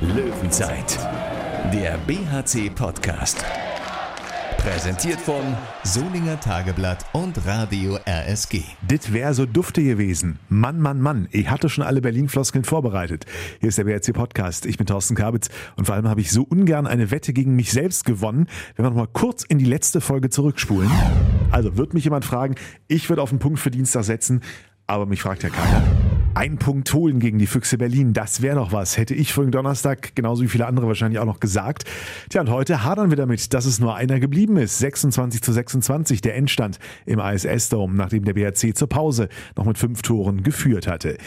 Löwenzeit, der BHC-Podcast. Präsentiert von Solinger Tageblatt und Radio RSG. Dit wär so dufte gewesen. Mann, Mann, Mann. Ich hatte schon alle Berlin-Floskeln vorbereitet. Hier ist der BRC-Podcast. Ich bin Thorsten Kabitz und vor allem habe ich so ungern eine Wette gegen mich selbst gewonnen, wenn wir noch mal kurz in die letzte Folge zurückspulen. Also, wird mich jemand fragen, ich würde auf den Punkt für Dienstag setzen, aber mich fragt ja keiner. Ein Punkt holen gegen die Füchse Berlin, das wäre doch was. Hätte ich vorigen Donnerstag, genauso wie viele andere wahrscheinlich auch noch gesagt. Tja, und heute hadern wir damit, dass es nur einer geblieben ist. 26 zu 26 der Endstand im ISS-Dome, nachdem der BRC zur Pause noch mit fünf Toren geführt hatte.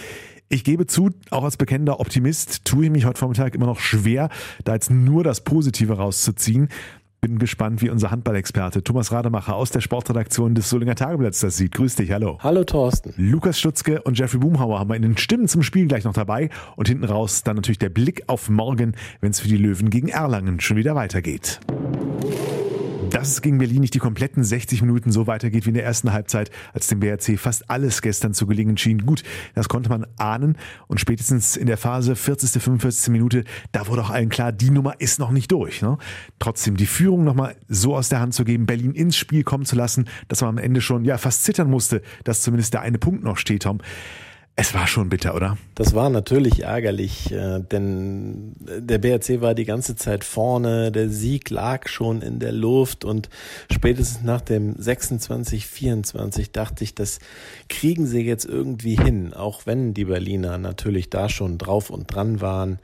Ich gebe zu, auch als bekennender Optimist tue ich mich heute Vormittag immer noch schwer, da jetzt nur das Positive rauszuziehen. Bin gespannt, wie unser Handballexperte Thomas Rademacher aus der Sportredaktion des Solinger Tageblatts das sieht. Grüß dich, hallo. Hallo Thorsten. Lukas Stutzke und Jeffrey Boomhauer haben wir in den Stimmen zum Spiel gleich noch dabei und hinten raus dann natürlich der Blick auf morgen, wenn es für die Löwen gegen Erlangen schon wieder weitergeht. Dass es gegen Berlin nicht die kompletten 60 Minuten so weitergeht wie in der ersten Halbzeit, als dem BRC fast alles gestern zu gelingen schien. Gut, das konnte man ahnen und spätestens in der Phase 40. 45. Minute, da wurde auch allen klar, die Nummer ist noch nicht durch. Ne? Trotzdem die Führung nochmal so aus der Hand zu geben, Berlin ins Spiel kommen zu lassen, dass man am Ende schon ja fast zittern musste, dass zumindest der eine Punkt noch steht, Tom. Es war schon bitter, oder? Das war natürlich ärgerlich, äh, denn der BRC war die ganze Zeit vorne, der Sieg lag schon in der Luft und spätestens nach dem 26-24 dachte ich, das kriegen sie jetzt irgendwie hin, auch wenn die Berliner natürlich da schon drauf und dran waren,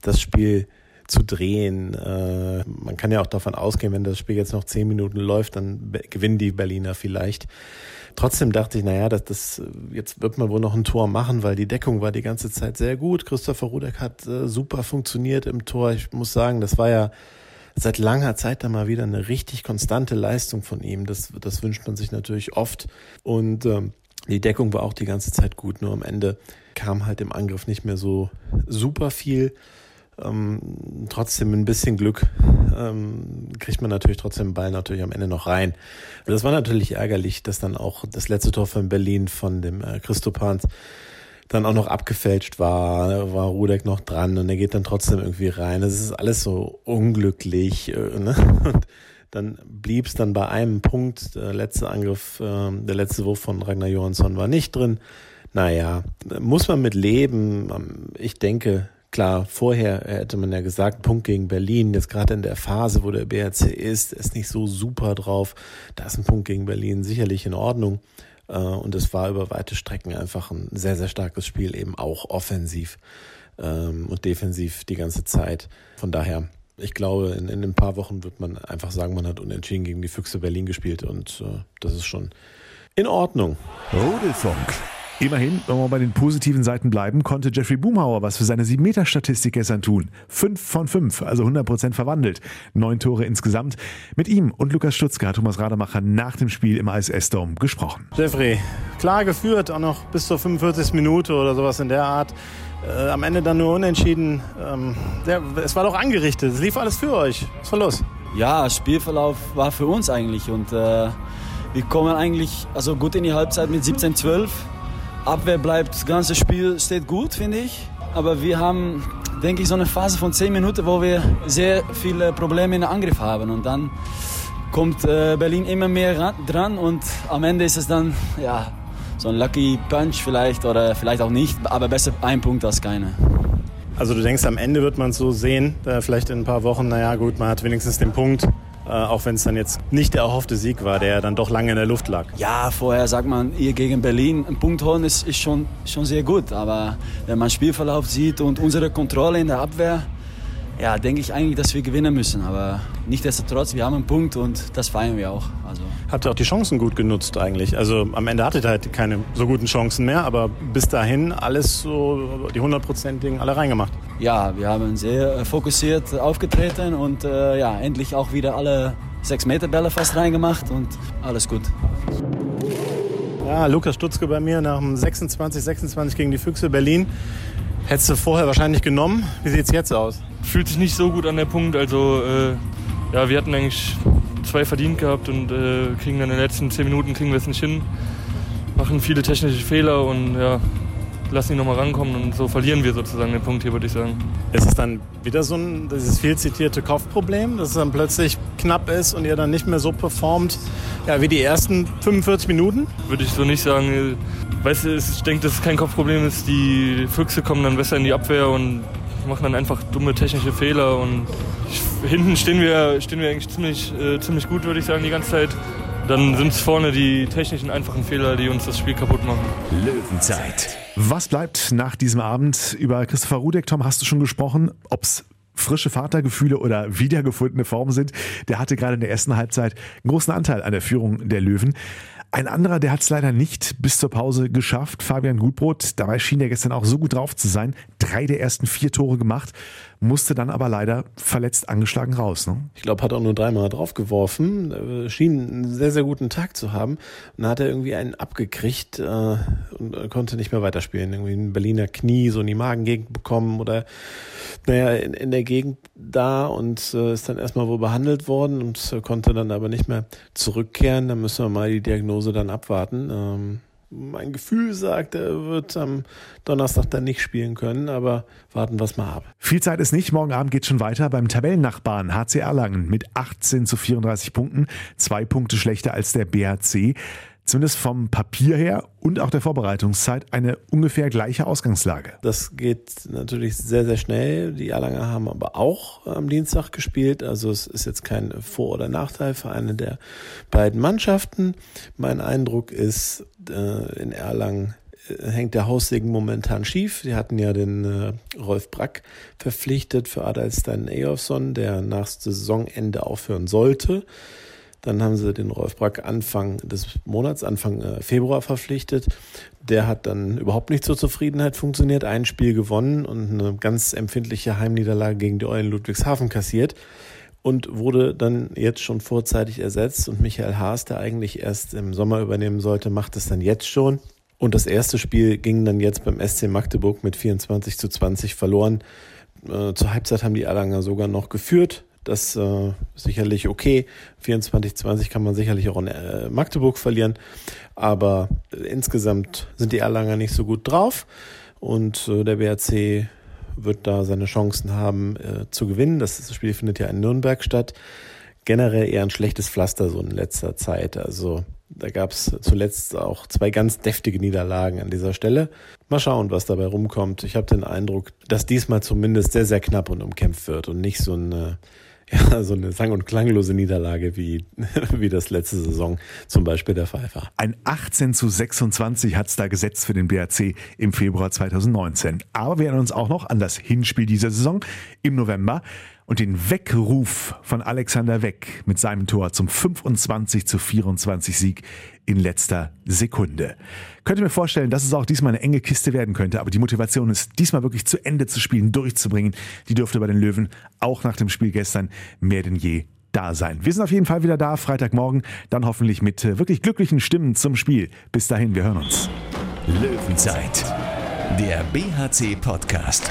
das Spiel zu drehen. Äh, man kann ja auch davon ausgehen, wenn das Spiel jetzt noch zehn Minuten läuft, dann gewinnen die Berliner vielleicht. Trotzdem dachte ich, naja, das, das, jetzt wird man wohl noch ein Tor machen, weil die Deckung war die ganze Zeit sehr gut. Christopher Rudek hat äh, super funktioniert im Tor. Ich muss sagen, das war ja seit langer Zeit dann mal wieder eine richtig konstante Leistung von ihm. Das, das wünscht man sich natürlich oft. Und ähm, die Deckung war auch die ganze Zeit gut, nur am Ende kam halt im Angriff nicht mehr so super viel ähm, trotzdem ein bisschen Glück ähm, kriegt man natürlich trotzdem den Ball natürlich am Ende noch rein. Das war natürlich ärgerlich, dass dann auch das letzte Tor von Berlin von dem äh, Christopans dann auch noch abgefälscht war, war Rudek noch dran und er geht dann trotzdem irgendwie rein. Das ist alles so unglücklich. Äh, ne? Und dann blieb es dann bei einem Punkt. Der letzte Angriff, äh, der letzte Wurf von Ragnar Johansson war nicht drin. Naja, muss man mit leben. Ähm, ich denke, Klar, vorher hätte man ja gesagt, Punkt gegen Berlin, jetzt gerade in der Phase, wo der BRC ist, ist nicht so super drauf. Da ist ein Punkt gegen Berlin sicherlich in Ordnung. Äh, und es war über weite Strecken einfach ein sehr, sehr starkes Spiel, eben auch offensiv ähm, und defensiv die ganze Zeit. Von daher, ich glaube, in, in ein paar Wochen wird man einfach sagen, man hat unentschieden gegen die Füchse Berlin gespielt und äh, das ist schon in Ordnung. Rudelfunk. Immerhin, wenn wir bei den positiven Seiten bleiben, konnte Jeffrey Boomhauer was für seine 7-Meter-Statistik gestern tun. 5 von 5, also 100% verwandelt. Neun Tore insgesamt. Mit ihm und Lukas Stutzke hat Thomas Rademacher nach dem Spiel im ISS-Dome gesprochen. Jeffrey, klar geführt, auch noch bis zur 45. Minute oder sowas in der Art. Äh, am Ende dann nur unentschieden. Ähm, der, es war doch angerichtet, es lief alles für euch. Was war los? Ja, Spielverlauf war für uns eigentlich und äh, wir kommen eigentlich also gut in die Halbzeit mit 17-12 Abwehr bleibt, das ganze Spiel steht gut, finde ich. Aber wir haben, denke ich, so eine Phase von 10 Minuten, wo wir sehr viele Probleme in Angriff haben. Und dann kommt äh, Berlin immer mehr dran und am Ende ist es dann, ja, so ein Lucky Punch vielleicht oder vielleicht auch nicht, aber besser ein Punkt als keine. Also du denkst, am Ende wird man es so sehen, vielleicht in ein paar Wochen, naja gut, man hat wenigstens den Punkt, äh, auch wenn es dann jetzt nicht der erhoffte Sieg war, der dann doch lange in der Luft lag. Ja, vorher sagt man, ihr gegen Berlin einen Punkt holen ist, ist schon, schon sehr gut. Aber wenn man Spielverlauf sieht und unsere Kontrolle in der Abwehr, ja, denke ich eigentlich, dass wir gewinnen müssen. Aber nichtsdestotrotz, wir haben einen Punkt und das feiern wir auch. Also. Habt ihr auch die Chancen gut genutzt eigentlich? Also am Ende hattet ihr halt keine so guten Chancen mehr, aber bis dahin alles so, die hundertprozentigen alle reingemacht. Ja, wir haben sehr fokussiert aufgetreten und äh, ja, endlich auch wieder alle sechs Meter Bälle fast reingemacht und alles gut. Ja, Lukas Stutzke bei mir nach dem 26, 26 gegen die Füchse Berlin. Hättest du vorher wahrscheinlich genommen. Wie sieht es jetzt aus? Fühlt sich nicht so gut an der Punkt. Also äh, ja, wir hatten eigentlich zwei verdient gehabt und äh, kriegen dann in den letzten zehn Minuten kriegen wir es nicht hin. Machen viele technische Fehler und ja, lassen die nochmal rankommen und so verlieren wir sozusagen den Punkt hier, würde ich sagen. Ist es dann wieder so ein, dieses viel zitierte Kopfproblem, dass es dann plötzlich knapp ist und ihr dann nicht mehr so performt, ja, wie die ersten 45 Minuten? Würde ich so nicht sagen. Weißt du, ich denke, dass es kein Kopfproblem ist. Die Füchse kommen dann besser in die Abwehr und machen dann einfach dumme technische Fehler und hinten stehen wir, stehen wir eigentlich ziemlich, äh, ziemlich gut, würde ich sagen, die ganze Zeit. Dann sind es vorne die technischen einfachen Fehler, die uns das Spiel kaputt machen. Löwenzeit. Was bleibt nach diesem Abend? Über Christopher Rudek, Tom, hast du schon gesprochen, ob es frische Vatergefühle oder wiedergefundene Formen sind. Der hatte gerade in der ersten Halbzeit einen großen Anteil an der Führung der Löwen. Ein anderer, der hat es leider nicht bis zur Pause geschafft, Fabian Gutbrot. Dabei schien er gestern auch so gut drauf zu sein. Drei der ersten vier Tore gemacht, musste dann aber leider verletzt angeschlagen raus. Ne? Ich glaube, hat auch nur dreimal draufgeworfen, äh, schien einen sehr, sehr guten Tag zu haben. Und dann hat er irgendwie einen abgekriegt äh, und konnte nicht mehr weiterspielen. Irgendwie ein Berliner Knie so in die Magengegend bekommen oder naja, in, in der Gegend da und äh, ist dann erstmal wohl behandelt worden und äh, konnte dann aber nicht mehr zurückkehren. Da müssen wir mal die Diagnose dann abwarten. Ähm, mein Gefühl sagt, er wird am Donnerstag dann nicht spielen können, aber warten wir es mal ab. Viel Zeit ist nicht. Morgen Abend geht schon weiter beim Tabellennachbarn HC Erlangen mit 18 zu 34 Punkten. Zwei Punkte schlechter als der BHC zumindest vom Papier her und auch der Vorbereitungszeit eine ungefähr gleiche Ausgangslage. Das geht natürlich sehr, sehr schnell. Die Erlanger haben aber auch am Dienstag gespielt. Also es ist jetzt kein Vor- oder Nachteil für eine der beiden Mannschaften. Mein Eindruck ist, äh, in Erlangen äh, hängt der Haussegen momentan schief. Sie hatten ja den äh, Rolf Brack verpflichtet für Adalstein Eyolfsson, der nach Saisonende aufhören sollte. Dann haben sie den Rolf Brack Anfang des Monats, Anfang äh, Februar verpflichtet. Der hat dann überhaupt nicht zur Zufriedenheit funktioniert. Ein Spiel gewonnen und eine ganz empfindliche Heimniederlage gegen die Eulen Ludwigshafen kassiert und wurde dann jetzt schon vorzeitig ersetzt. Und Michael Haas, der eigentlich erst im Sommer übernehmen sollte, macht es dann jetzt schon. Und das erste Spiel ging dann jetzt beim SC Magdeburg mit 24 zu 20 verloren. Äh, zur Halbzeit haben die Erlanger sogar noch geführt. Das äh, sicherlich okay. 24-20 kann man sicherlich auch in äh, Magdeburg verlieren. Aber äh, insgesamt sind die Erlanger nicht so gut drauf. Und äh, der BRC wird da seine Chancen haben äh, zu gewinnen. Das Spiel findet ja in Nürnberg statt. Generell eher ein schlechtes Pflaster so in letzter Zeit. Also da gab es zuletzt auch zwei ganz deftige Niederlagen an dieser Stelle. Mal schauen, was dabei rumkommt. Ich habe den Eindruck, dass diesmal zumindest sehr, sehr knapp und umkämpft wird und nicht so ein ja, so eine sang- und klanglose Niederlage, wie, wie das letzte Saison zum Beispiel der Fall war. Ein 18 zu 26 hat es da gesetzt für den BRC im Februar 2019. Aber wir erinnern uns auch noch an das Hinspiel dieser Saison im November und den Weckruf von Alexander Weck mit seinem Tor zum 25 zu 24 Sieg in letzter Sekunde. Könnt ihr mir vorstellen, dass es auch diesmal eine enge Kiste werden könnte, aber die Motivation ist diesmal wirklich zu Ende zu spielen, durchzubringen, die dürfte bei den Löwen auch nach dem Spiel gestern mehr denn je da sein. Wir sind auf jeden Fall wieder da, Freitagmorgen, dann hoffentlich mit äh, wirklich glücklichen Stimmen zum Spiel. Bis dahin, wir hören uns. Löwenzeit, der BHC-Podcast.